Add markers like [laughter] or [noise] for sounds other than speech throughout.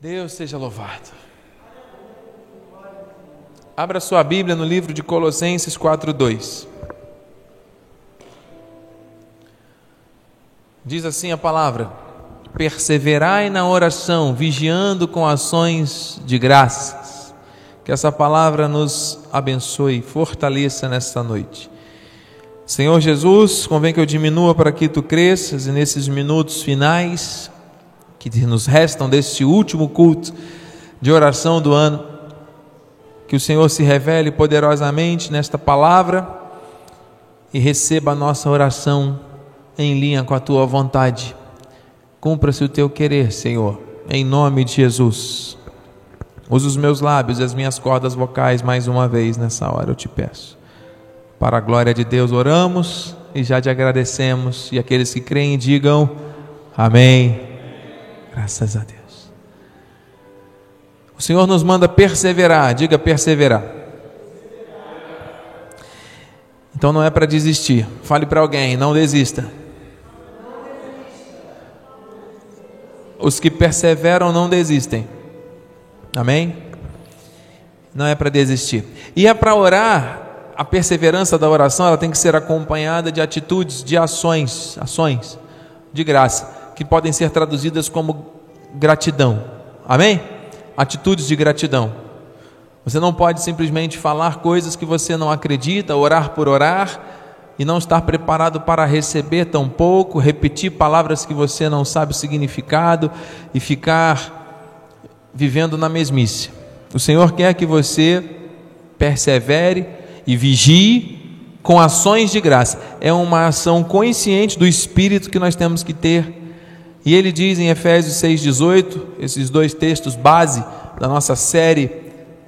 Deus seja louvado. Abra sua Bíblia no livro de Colossenses 4:2. Diz assim a palavra: Perseverai na oração, vigiando com ações de graças. Que essa palavra nos abençoe, fortaleça nesta noite. Senhor Jesus, convém que eu diminua para que tu cresças e nesses minutos finais que nos restam deste último culto de oração do ano, que o Senhor se revele poderosamente nesta palavra e receba a nossa oração em linha com a tua vontade. Cumpra-se o teu querer, Senhor, em nome de Jesus. Usa os meus lábios e as minhas cordas vocais mais uma vez nessa hora, eu te peço. Para a glória de Deus oramos e já te agradecemos. E aqueles que creem digam amém. Graças a Deus. O Senhor nos manda perseverar, diga perseverar. Então não é para desistir. Fale para alguém, não desista. Os que perseveram não desistem. Amém? Não é para desistir. E é para orar, a perseverança da oração, ela tem que ser acompanhada de atitudes, de ações, ações de graça que podem ser traduzidas como gratidão. Amém? Atitudes de gratidão. Você não pode simplesmente falar coisas que você não acredita, orar por orar e não estar preparado para receber tão pouco, repetir palavras que você não sabe o significado e ficar vivendo na mesmice. O Senhor quer que você persevere e vigie com ações de graça. É uma ação consciente do espírito que nós temos que ter e ele diz em Efésios 6,18, esses dois textos base da nossa série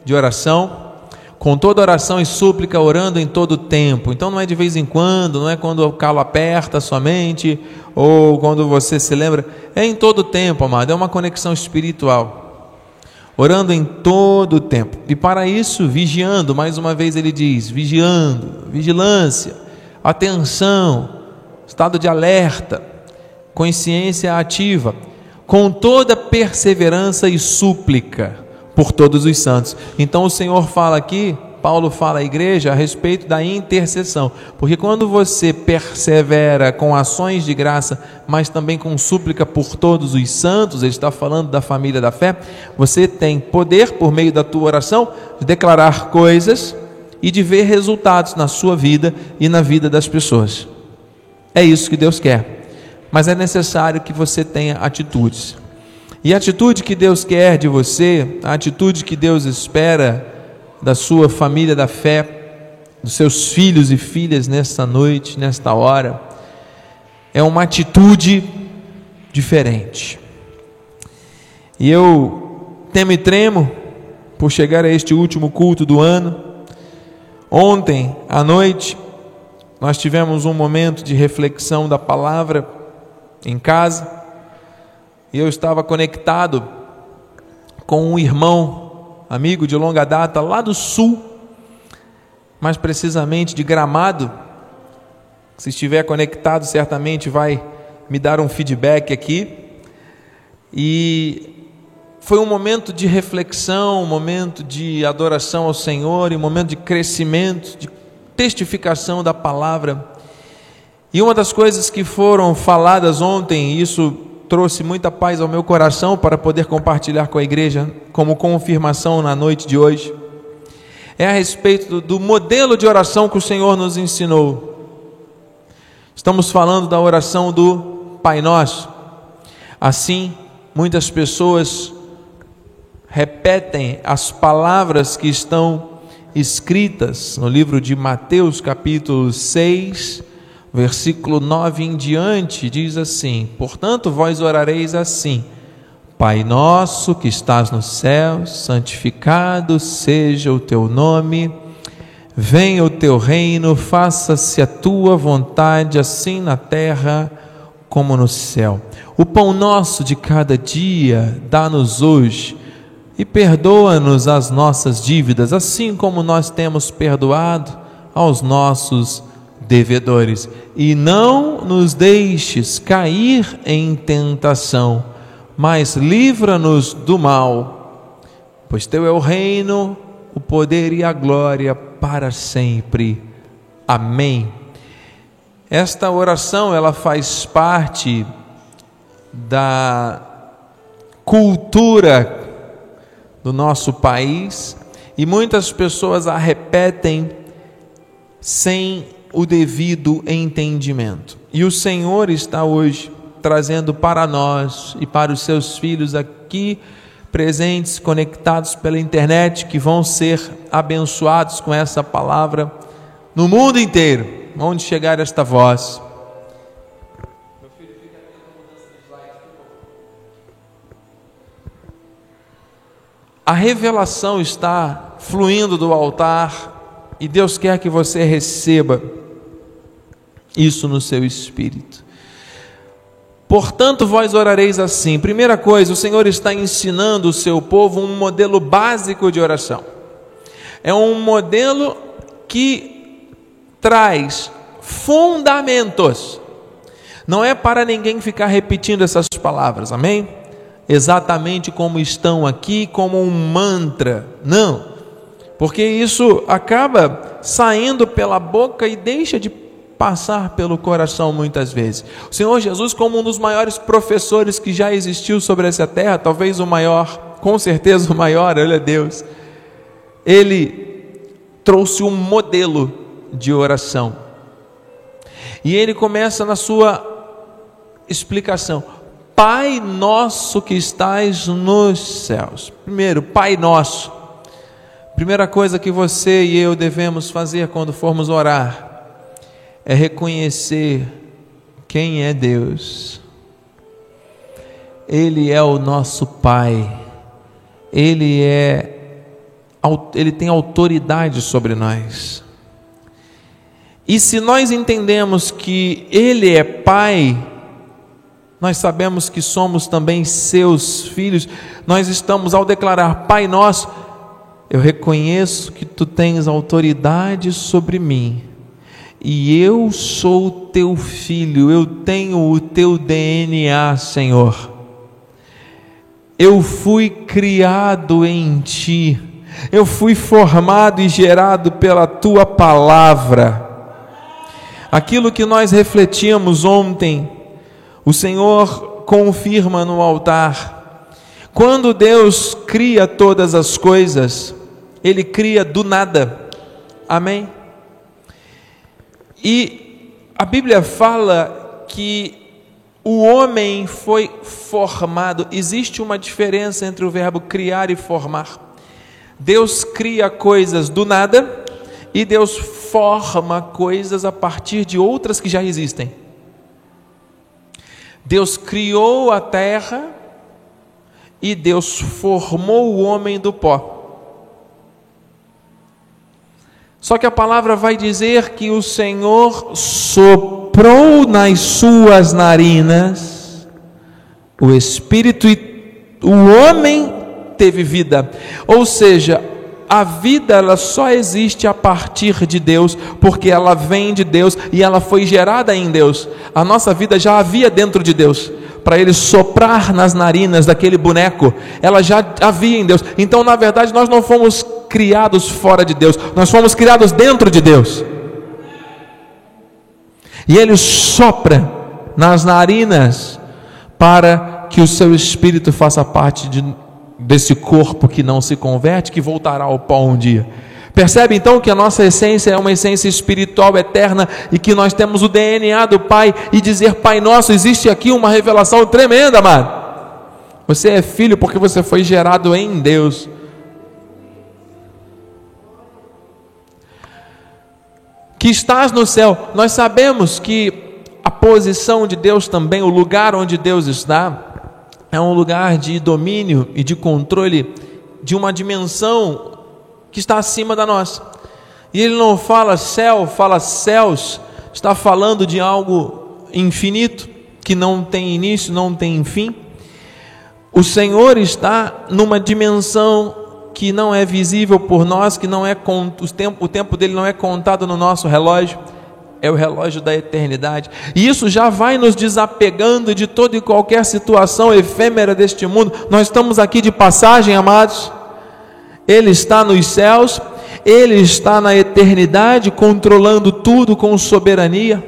de oração, com toda oração e súplica, orando em todo tempo. Então não é de vez em quando, não é quando o calo aperta somente, ou quando você se lembra, é em todo tempo, amado, é uma conexão espiritual. Orando em todo o tempo. E para isso, vigiando, mais uma vez ele diz, vigiando, vigilância, atenção, estado de alerta consciência ativa, com toda perseverança e súplica por todos os santos. Então o Senhor fala aqui, Paulo fala à igreja a respeito da intercessão, porque quando você persevera com ações de graça, mas também com súplica por todos os santos, ele está falando da família da fé, você tem poder por meio da tua oração de declarar coisas e de ver resultados na sua vida e na vida das pessoas. É isso que Deus quer mas é necessário que você tenha atitudes. E a atitude que Deus quer de você, a atitude que Deus espera da sua família da fé, dos seus filhos e filhas nesta noite, nesta hora, é uma atitude diferente. E eu temo e tremo por chegar a este último culto do ano. Ontem à noite, nós tivemos um momento de reflexão da palavra em casa e eu estava conectado com um irmão, amigo de longa data, lá do sul, mais precisamente de Gramado. Se estiver conectado, certamente vai me dar um feedback aqui. E foi um momento de reflexão, um momento de adoração ao Senhor, um momento de crescimento, de testificação da palavra. E uma das coisas que foram faladas ontem, e isso trouxe muita paz ao meu coração para poder compartilhar com a igreja como confirmação na noite de hoje, é a respeito do modelo de oração que o Senhor nos ensinou. Estamos falando da oração do Pai Nosso. Assim, muitas pessoas repetem as palavras que estão escritas no livro de Mateus, capítulo 6, versículo 9 em diante, diz assim: Portanto, vós orareis assim: Pai nosso que estás no céu, santificado seja o teu nome, venha o teu reino, faça-se a tua vontade, assim na terra como no céu. O pão nosso de cada dia dá-nos hoje. E perdoa-nos as nossas dívidas, assim como nós temos perdoado aos nossos devedores, e não nos deixes cair em tentação, mas livra-nos do mal, pois teu é o reino, o poder e a glória para sempre. Amém. Esta oração ela faz parte da cultura do nosso país e muitas pessoas a repetem sem o devido entendimento. E o Senhor está hoje trazendo para nós e para os seus filhos aqui presentes, conectados pela internet, que vão ser abençoados com essa palavra no mundo inteiro, onde chegar esta voz. A revelação está fluindo do altar e Deus quer que você receba isso no seu espírito. Portanto, vós orareis assim. Primeira coisa, o Senhor está ensinando o seu povo um modelo básico de oração. É um modelo que traz fundamentos. Não é para ninguém ficar repetindo essas palavras, amém? Exatamente como estão aqui, como um mantra. Não. Porque isso acaba saindo pela boca e deixa de passar pelo coração muitas vezes. O Senhor Jesus, como um dos maiores professores que já existiu sobre essa terra, talvez o maior, com certeza o maior, ele é Deus, ele trouxe um modelo de oração. E ele começa na sua explicação: Pai nosso que estais nos céus. Primeiro, Pai nosso. Primeira coisa que você e eu devemos fazer quando formos orar é reconhecer quem é Deus. Ele é o nosso Pai. Ele é ele tem autoridade sobre nós. E se nós entendemos que ele é Pai, nós sabemos que somos também seus filhos. Nós estamos ao declarar Pai nosso, eu reconheço que tu tens autoridade sobre mim e eu sou teu filho, eu tenho o teu DNA, Senhor. Eu fui criado em ti, eu fui formado e gerado pela tua palavra. Aquilo que nós refletimos ontem, o Senhor confirma no altar. Quando Deus cria todas as coisas, Ele cria do nada. Amém? E a Bíblia fala que o homem foi formado. Existe uma diferença entre o verbo criar e formar. Deus cria coisas do nada e Deus forma coisas a partir de outras que já existem. Deus criou a terra e Deus formou o homem do pó. Só que a palavra vai dizer que o Senhor soprou nas suas narinas o espírito e o homem teve vida. Ou seja, a vida ela só existe a partir de Deus, porque ela vem de Deus e ela foi gerada em Deus. A nossa vida já havia dentro de Deus para ele soprar nas narinas daquele boneco, ela já havia em Deus. Então, na verdade, nós não fomos criados fora de Deus, nós fomos criados dentro de Deus. E ele sopra nas narinas para que o seu espírito faça parte de, desse corpo que não se converte, que voltará ao pó um dia. Percebe então que a nossa essência é uma essência espiritual eterna e que nós temos o DNA do Pai e dizer Pai Nosso, existe aqui uma revelação tremenda, amado. Você é filho porque você foi gerado em Deus. Que estás no céu. Nós sabemos que a posição de Deus também, o lugar onde Deus está, é um lugar de domínio e de controle de uma dimensão que está acima da nossa. E ele não fala céu, fala céus, está falando de algo infinito, que não tem início, não tem fim. O Senhor está numa dimensão que não é visível por nós, que não é o tempo, o tempo dele não é contado no nosso relógio. é o relógio da eternidade. E isso já vai nos desapegando de toda e qualquer situação efêmera deste mundo. Nós estamos aqui de passagem, amados. Ele está nos céus, ele está na eternidade, controlando tudo com soberania.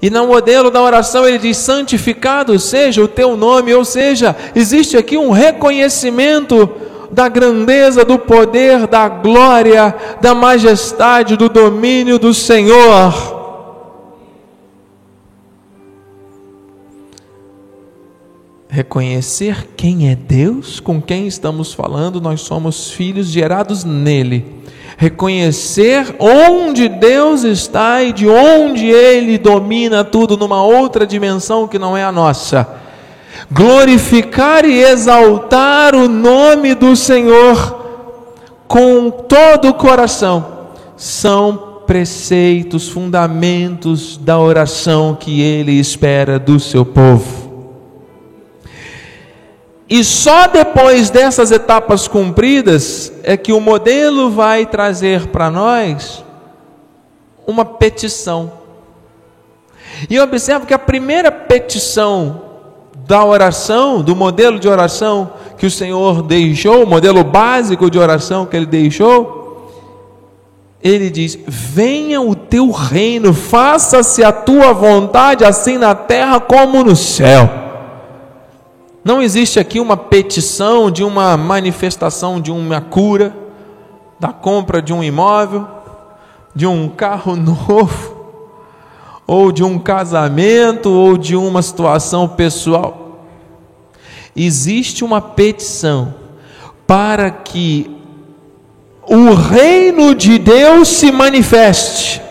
E no modelo da oração ele diz: santificado seja o teu nome, ou seja, existe aqui um reconhecimento da grandeza, do poder, da glória, da majestade, do domínio do Senhor. Reconhecer quem é Deus, com quem estamos falando, nós somos filhos gerados nele. Reconhecer onde Deus está e de onde Ele domina tudo numa outra dimensão que não é a nossa glorificar e exaltar o nome do Senhor com todo o coração, são preceitos, fundamentos da oração que ele espera do seu povo. E só depois dessas etapas cumpridas é que o modelo vai trazer para nós uma petição. E observe que a primeira petição da oração, do modelo de oração que o Senhor deixou, o modelo básico de oração que ele deixou, ele diz: Venha o teu reino, faça-se a tua vontade, assim na terra como no céu. Não existe aqui uma petição de uma manifestação de uma cura, da compra de um imóvel, de um carro [laughs] novo ou de um casamento, ou de uma situação pessoal. Existe uma petição para que o reino de Deus se manifeste.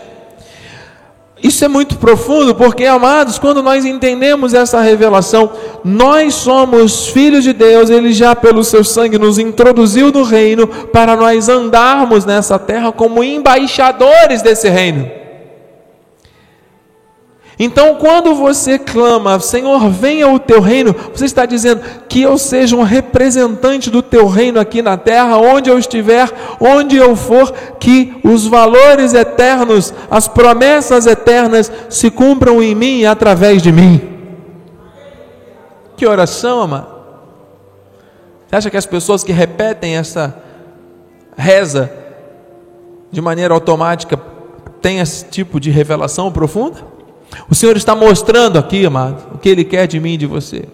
Isso é muito profundo, porque, amados, quando nós entendemos essa revelação, nós somos filhos de Deus, Ele já, pelo seu sangue, nos introduziu no reino para nós andarmos nessa terra como embaixadores desse reino. Então, quando você clama, Senhor, venha o teu reino, você está dizendo que eu seja um representante do teu reino aqui na terra, onde eu estiver, onde eu for, que os valores eternos, as promessas eternas se cumpram em mim e através de mim. Que oração, amado. Você acha que as pessoas que repetem essa reza de maneira automática têm esse tipo de revelação profunda? O Senhor está mostrando aqui, amado, o que Ele quer de mim e de você.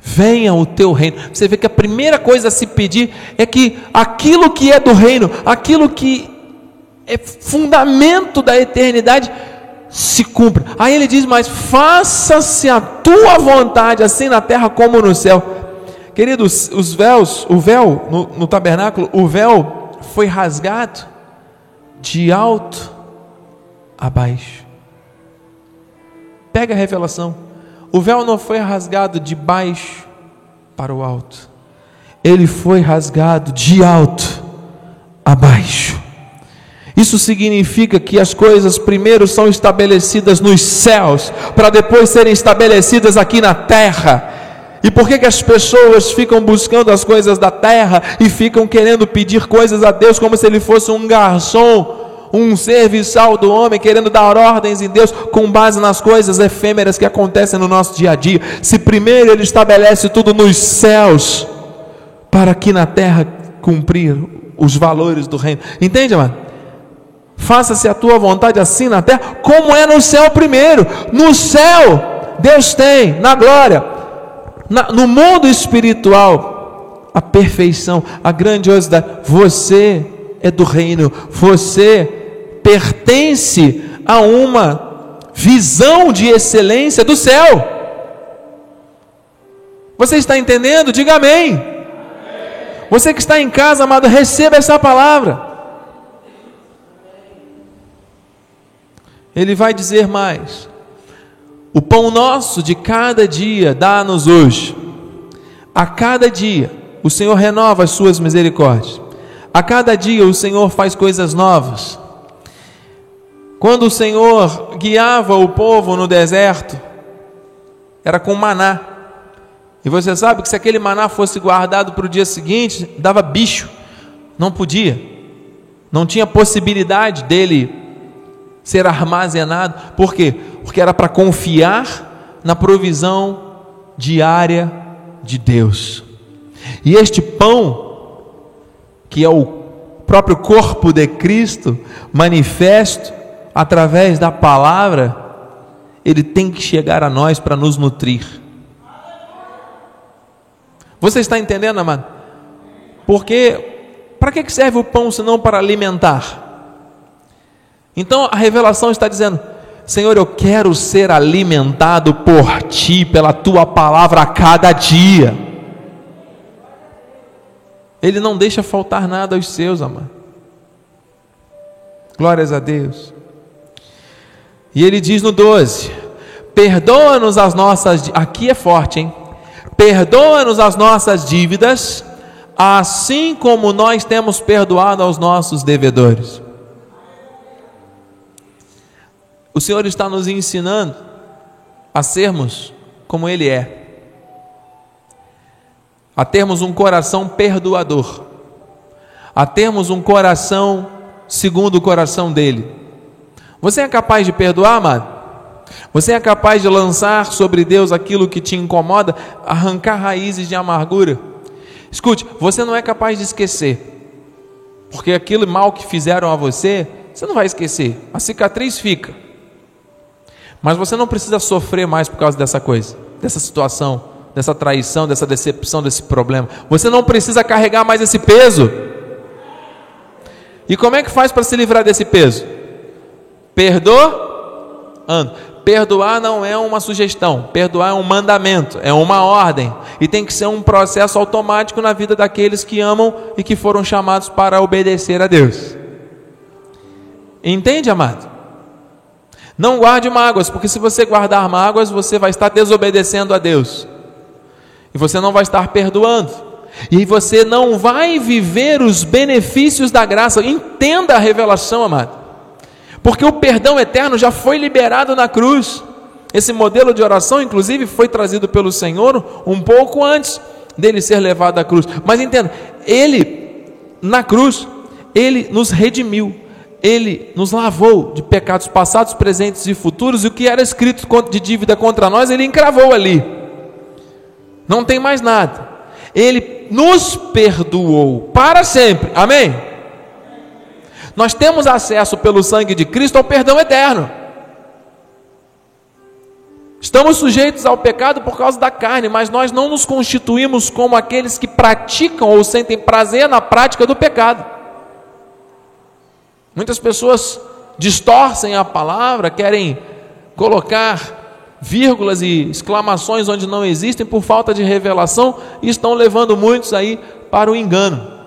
Venha o teu reino. Você vê que a primeira coisa a se pedir é que aquilo que é do reino, aquilo que é fundamento da eternidade, se cumpra. Aí ele diz mais: faça-se a tua vontade, assim na terra como no céu. Queridos, os véus, o véu no, no tabernáculo, o véu foi rasgado de alto a baixo. Pega a revelação. O véu não foi rasgado de baixo para o alto, ele foi rasgado de alto a baixo. Isso significa que as coisas primeiro são estabelecidas nos céus, para depois serem estabelecidas aqui na terra. E por que, que as pessoas ficam buscando as coisas da terra e ficam querendo pedir coisas a Deus como se ele fosse um garçom um serviçal do homem querendo dar ordens em Deus com base nas coisas efêmeras que acontecem no nosso dia a dia. Se primeiro ele estabelece tudo nos céus, para aqui na terra cumprir os valores do reino. Entende, mano? Faça-se a tua vontade assim na terra, como é no céu primeiro. No céu, Deus tem, na glória, na, no mundo espiritual, a perfeição, a grandiosidade. Você é do reino, você pertence a uma visão de excelência do céu. Você está entendendo? Diga amém. Você que está em casa, amado, receba essa palavra. Ele vai dizer mais: O pão nosso de cada dia dá-nos hoje. A cada dia o Senhor renova as suas misericórdias. A cada dia o Senhor faz coisas novas. Quando o Senhor guiava o povo no deserto, era com maná. E você sabe que se aquele maná fosse guardado para o dia seguinte, dava bicho, não podia, não tinha possibilidade dele ser armazenado. Por quê? Porque era para confiar na provisão diária de Deus. E este pão, que é o próprio corpo de Cristo, manifesto através da palavra, ele tem que chegar a nós para nos nutrir. Você está entendendo, amado? Porque para que serve o pão senão para alimentar? Então a revelação está dizendo: Senhor, eu quero ser alimentado por ti, pela tua palavra a cada dia. Ele não deixa faltar nada aos seus, amado. Glórias a Deus. E ele diz no 12: Perdoa-nos as nossas. Aqui é forte, hein? Perdoa-nos as nossas dívidas, assim como nós temos perdoado aos nossos devedores. O Senhor está nos ensinando a sermos como Ele é, a termos um coração perdoador, a termos um coração segundo o coração dele. Você é capaz de perdoar, amado? Você é capaz de lançar sobre Deus aquilo que te incomoda, arrancar raízes de amargura? Escute, você não é capaz de esquecer, porque aquilo mal que fizeram a você, você não vai esquecer, a cicatriz fica. Mas você não precisa sofrer mais por causa dessa coisa, dessa situação, dessa traição, dessa decepção, desse problema. Você não precisa carregar mais esse peso. E como é que faz para se livrar desse peso? Perdoando. Perdoar não é uma sugestão, perdoar é um mandamento, é uma ordem, e tem que ser um processo automático na vida daqueles que amam e que foram chamados para obedecer a Deus. Entende, amado? Não guarde mágoas, porque se você guardar mágoas, você vai estar desobedecendo a Deus, e você não vai estar perdoando, e você não vai viver os benefícios da graça. Entenda a revelação, amado porque o perdão eterno já foi liberado na cruz. Esse modelo de oração, inclusive, foi trazido pelo Senhor um pouco antes dele ser levado à cruz. Mas entenda, ele, na cruz, ele nos redimiu, ele nos lavou de pecados passados, presentes e futuros, e o que era escrito de dívida contra nós, ele encravou ali. Não tem mais nada. Ele nos perdoou para sempre. Amém? Nós temos acesso pelo sangue de Cristo ao perdão eterno. Estamos sujeitos ao pecado por causa da carne, mas nós não nos constituímos como aqueles que praticam ou sentem prazer na prática do pecado. Muitas pessoas distorcem a palavra, querem colocar vírgulas e exclamações onde não existem por falta de revelação e estão levando muitos aí para o engano.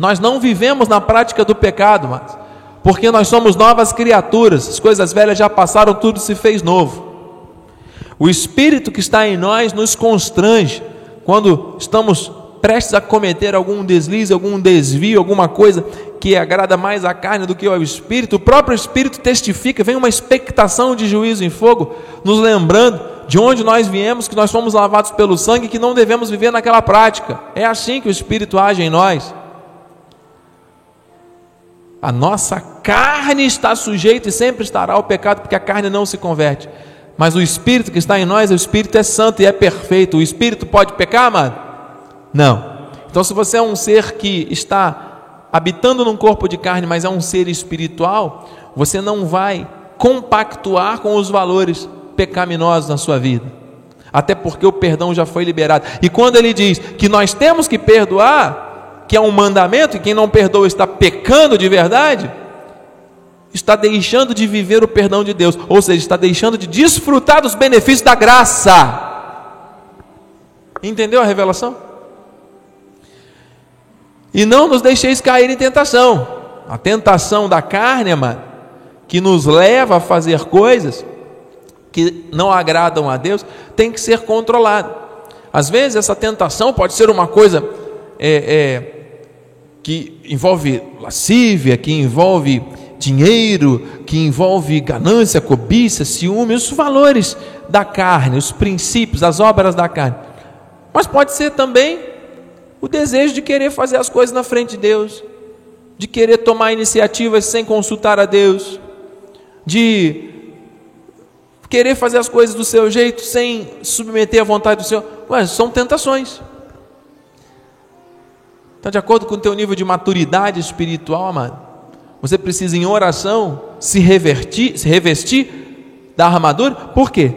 Nós não vivemos na prática do pecado, mas porque nós somos novas criaturas, as coisas velhas já passaram, tudo se fez novo. O Espírito que está em nós nos constrange quando estamos prestes a cometer algum deslize, algum desvio, alguma coisa que agrada mais à carne do que ao Espírito. O próprio Espírito testifica, vem uma expectação de juízo em fogo, nos lembrando de onde nós viemos, que nós fomos lavados pelo sangue, que não devemos viver naquela prática. É assim que o Espírito age em nós. A nossa carne está sujeita e sempre estará ao pecado, porque a carne não se converte. Mas o Espírito que está em nós, o Espírito é santo e é perfeito. O Espírito pode pecar, amado? Não. Então, se você é um ser que está habitando num corpo de carne, mas é um ser espiritual, você não vai compactuar com os valores pecaminosos na sua vida. Até porque o perdão já foi liberado. E quando ele diz que nós temos que perdoar, que é um mandamento, e quem não perdoa está pecando de verdade, está deixando de viver o perdão de Deus, ou seja, está deixando de desfrutar dos benefícios da graça. Entendeu a revelação? E não nos deixeis cair em tentação. A tentação da carne, mano, que nos leva a fazer coisas que não agradam a Deus, tem que ser controlada. Às vezes essa tentação pode ser uma coisa é, é, que envolve lascívia, que envolve dinheiro, que envolve ganância, cobiça, ciúme, os valores da carne, os princípios, as obras da carne. Mas pode ser também o desejo de querer fazer as coisas na frente de Deus, de querer tomar iniciativas sem consultar a Deus, de querer fazer as coisas do seu jeito sem submeter à vontade do Senhor. Ué, são tentações. Está de acordo com o teu nível de maturidade espiritual, amado? Você precisa, em oração, se, revertir, se revestir da armadura. Por quê?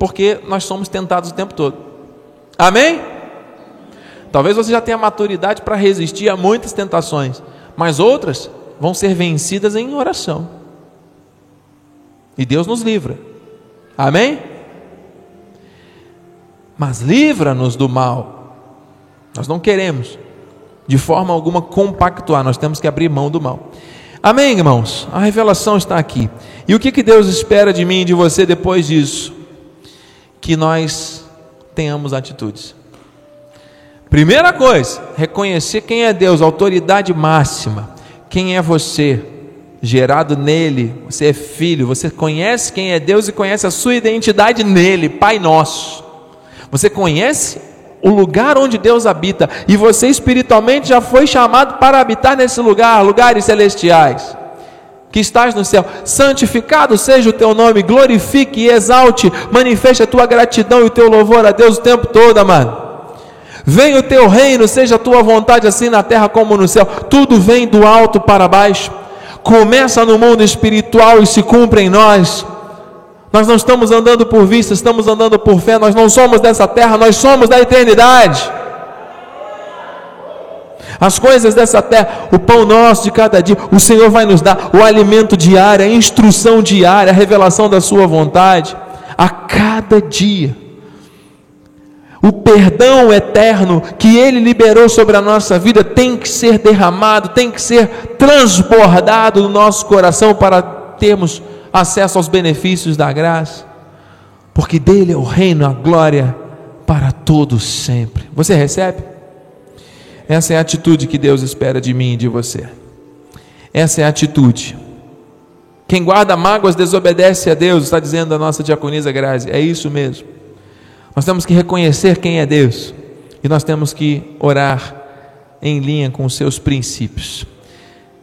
Porque nós somos tentados o tempo todo. Amém? Talvez você já tenha maturidade para resistir a muitas tentações, mas outras vão ser vencidas em oração. E Deus nos livra. Amém? Mas livra-nos do mal. Nós não queremos, de forma alguma, compactuar, nós temos que abrir mão do mal. Amém, irmãos? A revelação está aqui. E o que, que Deus espera de mim e de você depois disso? Que nós tenhamos atitudes. Primeira coisa, reconhecer quem é Deus, autoridade máxima. Quem é você? gerado nele, você é filho, você conhece quem é Deus e conhece a sua identidade nele, Pai Nosso. Você conhece o lugar onde Deus habita e você espiritualmente já foi chamado para habitar nesse lugar, lugares celestiais. Que estás no céu, santificado seja o teu nome, glorifique e exalte, manifeste a tua gratidão e o teu louvor a Deus o tempo todo, amado. Venha o teu reino, seja a tua vontade assim na terra como no céu, tudo vem do alto para baixo começa no mundo espiritual e se cumpre em nós. Nós não estamos andando por vista, estamos andando por fé. Nós não somos dessa terra, nós somos da eternidade. As coisas dessa terra, o pão nosso de cada dia, o Senhor vai nos dar o alimento diário, a instrução diária, a revelação da Sua vontade, a cada dia o perdão eterno que Ele liberou sobre a nossa vida tem que ser derramado, tem que ser transbordado no nosso coração para termos acesso aos benefícios da graça, porque dele é o reino, a glória para todos sempre. Você recebe? Essa é a atitude que Deus espera de mim e de você. Essa é a atitude. Quem guarda mágoas desobedece a Deus, está dizendo a nossa diaconisa Grazi. É isso mesmo. Nós temos que reconhecer quem é Deus e nós temos que orar em linha com os seus princípios.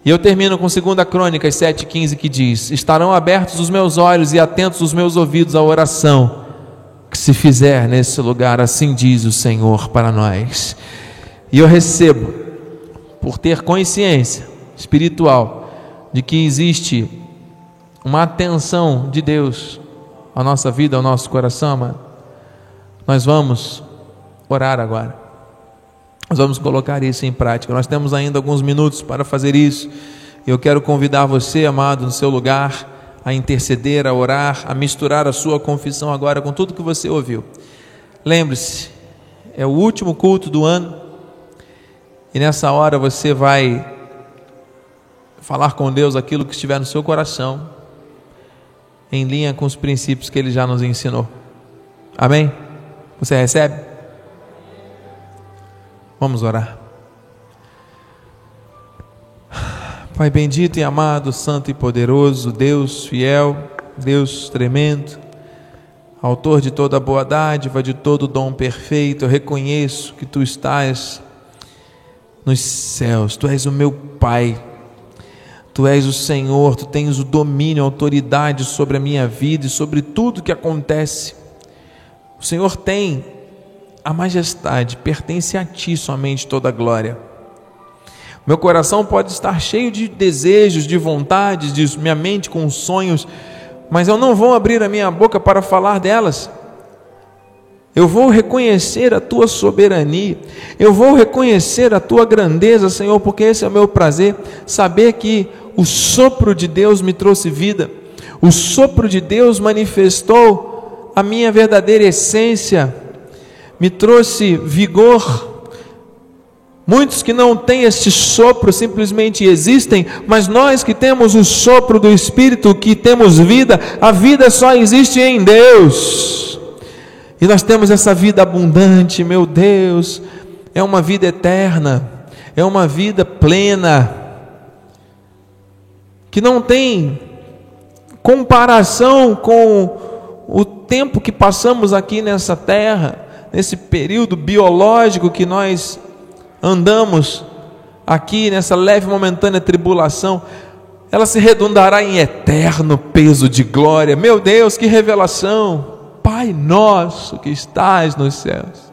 E eu termino com 2 Crônicas 7,15 que diz: Estarão abertos os meus olhos e atentos os meus ouvidos à oração que se fizer nesse lugar, assim diz o Senhor para nós. E eu recebo, por ter consciência espiritual de que existe uma atenção de Deus à nossa vida, ao nosso coração, mano nós vamos orar agora. Nós vamos colocar isso em prática. Nós temos ainda alguns minutos para fazer isso. Eu quero convidar você, amado, no seu lugar, a interceder, a orar, a misturar a sua confissão agora com tudo que você ouviu. Lembre-se, é o último culto do ano e nessa hora você vai falar com Deus aquilo que estiver no seu coração, em linha com os princípios que Ele já nos ensinou. Amém? Você recebe? Vamos orar. Pai bendito e amado, santo e poderoso, Deus fiel, Deus tremendo, autor de toda boa dádiva, de todo dom perfeito, eu reconheço que tu estás nos céus, tu és o meu Pai, tu és o Senhor, tu tens o domínio, a autoridade sobre a minha vida e sobre tudo que acontece. O Senhor tem a majestade, pertence a ti somente toda a glória. Meu coração pode estar cheio de desejos, de vontades, de minha mente com sonhos, mas eu não vou abrir a minha boca para falar delas. Eu vou reconhecer a tua soberania, eu vou reconhecer a tua grandeza, Senhor, porque esse é o meu prazer, saber que o sopro de Deus me trouxe vida, o sopro de Deus manifestou a minha verdadeira essência, me trouxe vigor. Muitos que não têm este sopro simplesmente existem, mas nós que temos o sopro do Espírito, que temos vida, a vida só existe em Deus. E nós temos essa vida abundante, meu Deus, é uma vida eterna, é uma vida plena, que não tem comparação com o tempo que passamos aqui nessa terra, nesse período biológico que nós andamos aqui nessa leve momentânea tribulação, ela se redundará em eterno peso de glória. Meu Deus, que revelação! Pai nosso que estás nos céus,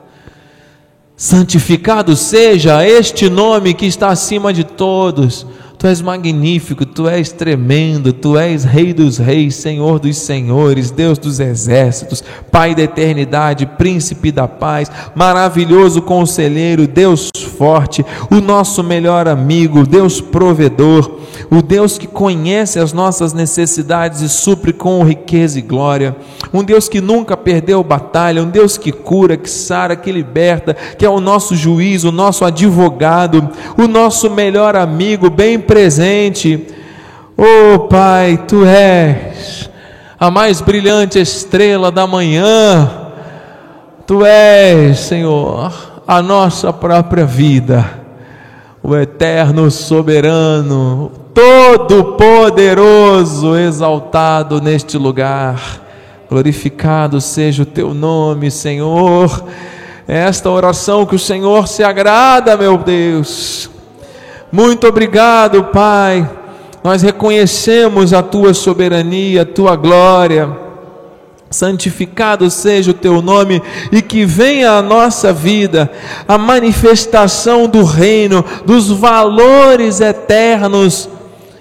santificado seja este nome que está acima de todos Tu és magnífico, tu és tremendo, tu és Rei dos Reis, Senhor dos Senhores, Deus dos exércitos, Pai da eternidade, Príncipe da paz, maravilhoso conselheiro, Deus forte, o nosso melhor amigo, Deus provedor, o Deus que conhece as nossas necessidades e supre com riqueza e glória, um Deus que nunca perdeu batalha, um Deus que cura, que sara, que liberta, que é o nosso juiz, o nosso advogado, o nosso melhor amigo, bem presente. Oh Pai, tu és a mais brilhante estrela da manhã, tu és, Senhor, a nossa própria vida, o eterno soberano, todo-poderoso, exaltado neste lugar. Glorificado seja o teu nome, Senhor. Esta oração que o Senhor se agrada, meu Deus muito obrigado, Pai. Nós reconhecemos a tua soberania, a tua glória. Santificado seja o teu nome e que venha à nossa vida a manifestação do reino, dos valores eternos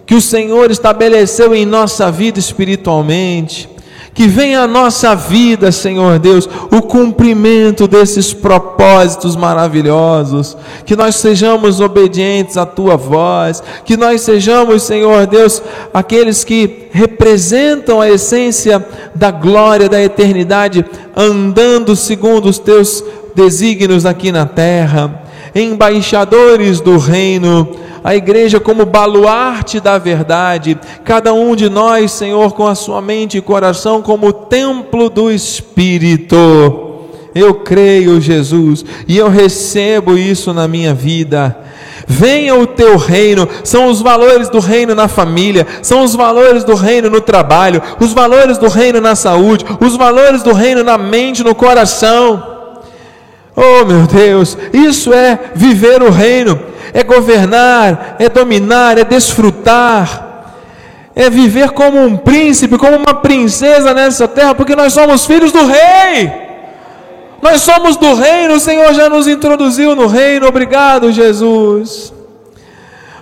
que o Senhor estabeleceu em nossa vida espiritualmente que venha à nossa vida, Senhor Deus, o cumprimento desses propósitos maravilhosos, que nós sejamos obedientes à tua voz, que nós sejamos, Senhor Deus, aqueles que representam a essência da glória da eternidade, andando segundo os teus desígnios aqui na terra, embaixadores do reino a igreja como baluarte da verdade, cada um de nós, Senhor, com a sua mente e coração como templo do Espírito. Eu creio, Jesus, e eu recebo isso na minha vida. Venha o teu reino, são os valores do reino na família, são os valores do reino no trabalho, os valores do reino na saúde, os valores do reino na mente, no coração. Oh meu Deus, isso é viver o reino, é governar, é dominar, é desfrutar, é viver como um príncipe, como uma princesa nessa terra, porque nós somos filhos do rei. Nós somos do reino, o Senhor já nos introduziu no reino. Obrigado, Jesus.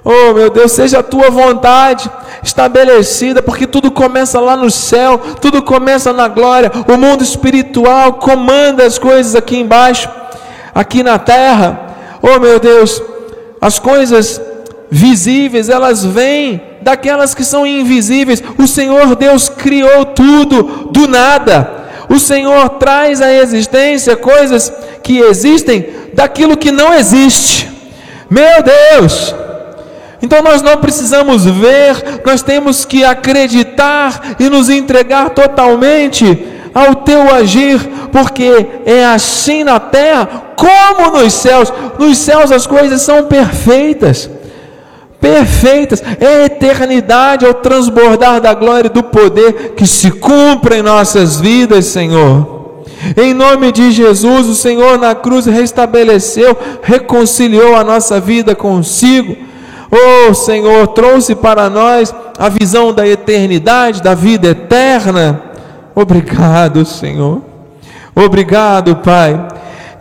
Oh, meu Deus, seja a tua vontade estabelecida, porque tudo começa lá no céu, tudo começa na glória. O mundo espiritual comanda as coisas aqui embaixo aqui na terra. Oh meu Deus, as coisas visíveis, elas vêm daquelas que são invisíveis. O Senhor Deus criou tudo do nada. O Senhor traz à existência coisas que existem daquilo que não existe. Meu Deus! Então nós não precisamos ver, nós temos que acreditar e nos entregar totalmente ao teu agir, porque é assim na terra como nos céus. Nos céus as coisas são perfeitas. Perfeitas, é a eternidade, é o transbordar da glória e do poder que se cumpre em nossas vidas, Senhor. Em nome de Jesus, o Senhor na cruz restabeleceu, reconciliou a nossa vida consigo. Oh Senhor, trouxe para nós a visão da eternidade, da vida eterna. Obrigado, Senhor. Obrigado, Pai.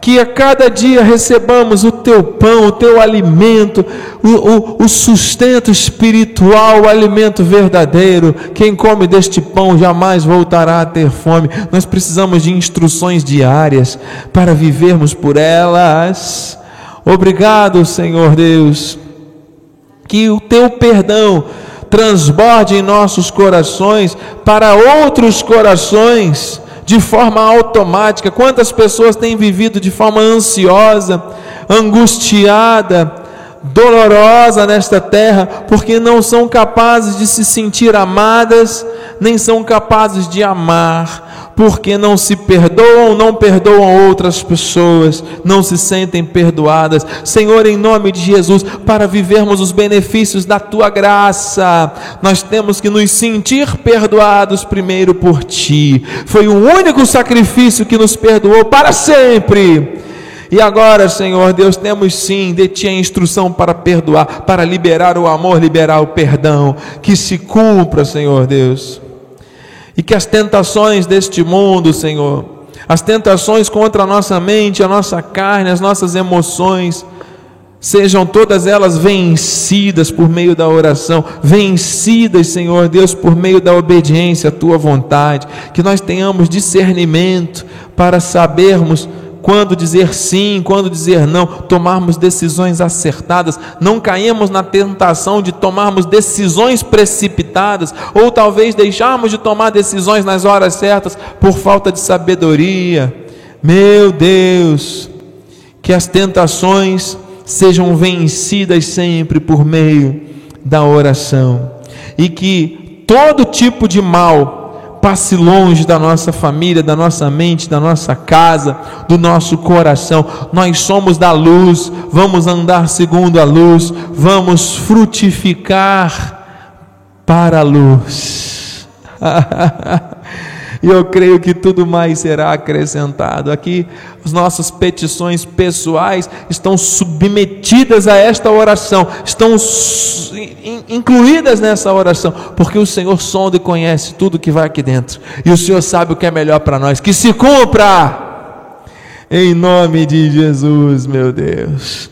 Que a cada dia recebamos o teu pão, o teu alimento, o, o, o sustento espiritual, o alimento verdadeiro. Quem come deste pão jamais voltará a ter fome. Nós precisamos de instruções diárias para vivermos por elas. Obrigado, Senhor Deus. Que o teu perdão transborde em nossos corações para outros corações de forma automática. Quantas pessoas têm vivido de forma ansiosa, angustiada, dolorosa nesta terra, porque não são capazes de se sentir amadas, nem são capazes de amar porque não se perdoam, não perdoam outras pessoas, não se sentem perdoadas. Senhor, em nome de Jesus, para vivermos os benefícios da tua graça, nós temos que nos sentir perdoados primeiro por ti. Foi o único sacrifício que nos perdoou para sempre. E agora, Senhor Deus, temos sim de Ti a instrução para perdoar, para liberar o amor, liberar o perdão. Que se cumpra, Senhor Deus. E que as tentações deste mundo, Senhor, as tentações contra a nossa mente, a nossa carne, as nossas emoções, sejam todas elas vencidas por meio da oração, vencidas, Senhor Deus, por meio da obediência à tua vontade, que nós tenhamos discernimento para sabermos quando dizer sim, quando dizer não, tomarmos decisões acertadas, não caímos na tentação de tomarmos decisões precipitadas, ou talvez deixarmos de tomar decisões nas horas certas por falta de sabedoria. Meu Deus, que as tentações sejam vencidas sempre por meio da oração, e que todo tipo de mal, passe longe da nossa família, da nossa mente, da nossa casa, do nosso coração. Nós somos da luz, vamos andar segundo a luz, vamos frutificar para a luz. [laughs] E eu creio que tudo mais será acrescentado. Aqui, as nossas petições pessoais estão submetidas a esta oração, estão incluídas nessa oração, porque o Senhor sonda e conhece tudo que vai aqui dentro, e o Senhor sabe o que é melhor para nós. Que se cumpra! Em nome de Jesus, meu Deus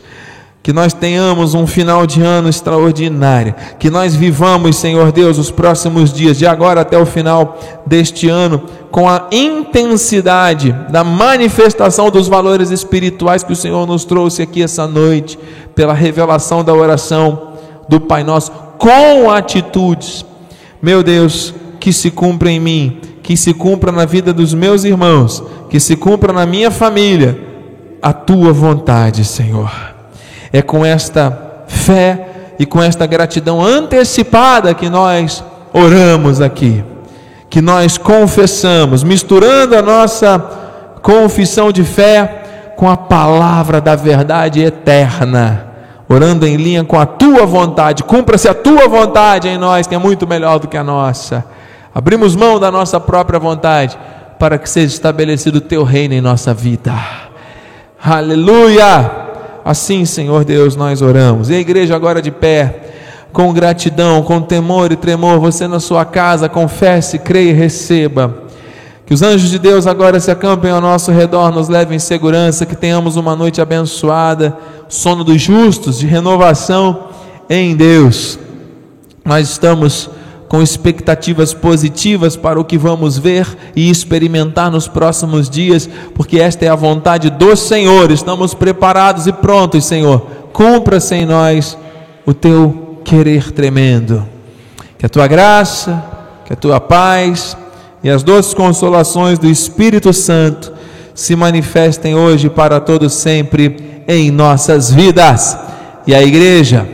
que nós tenhamos um final de ano extraordinário, que nós vivamos, Senhor Deus, os próximos dias, de agora até o final deste ano, com a intensidade da manifestação dos valores espirituais que o Senhor nos trouxe aqui essa noite, pela revelação da oração do Pai Nosso, com atitudes, meu Deus, que se cumpra em mim, que se cumpra na vida dos meus irmãos, que se cumpra na minha família, a tua vontade, Senhor. É com esta fé e com esta gratidão antecipada que nós oramos aqui, que nós confessamos, misturando a nossa confissão de fé com a palavra da verdade eterna, orando em linha com a tua vontade. Cumpra-se a tua vontade em nós, que é muito melhor do que a nossa. Abrimos mão da nossa própria vontade para que seja estabelecido o teu reino em nossa vida. Aleluia! Assim, Senhor Deus, nós oramos. E a igreja agora de pé, com gratidão, com temor e tremor, você na sua casa, confesse, creia e receba. Que os anjos de Deus agora se acampem ao nosso redor, nos levem em segurança, que tenhamos uma noite abençoada, sono dos justos, de renovação em Deus. Nós estamos com expectativas positivas para o que vamos ver e experimentar nos próximos dias, porque esta é a vontade do Senhor. Estamos preparados e prontos, Senhor. Cumpra-se em nós o teu querer tremendo. Que a tua graça, que a tua paz e as doces consolações do Espírito Santo se manifestem hoje para todos sempre em nossas vidas. E a igreja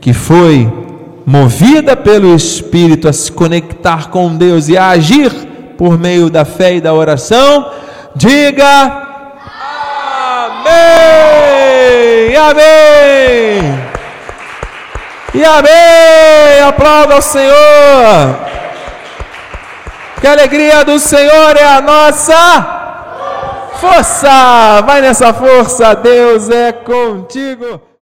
que foi movida pelo Espírito a se conectar com Deus e a agir por meio da fé e da oração, diga Amém! Amém! E amém! Aplauda ao Senhor! Que a alegria do Senhor é a nossa força! Vai nessa força, Deus é contigo!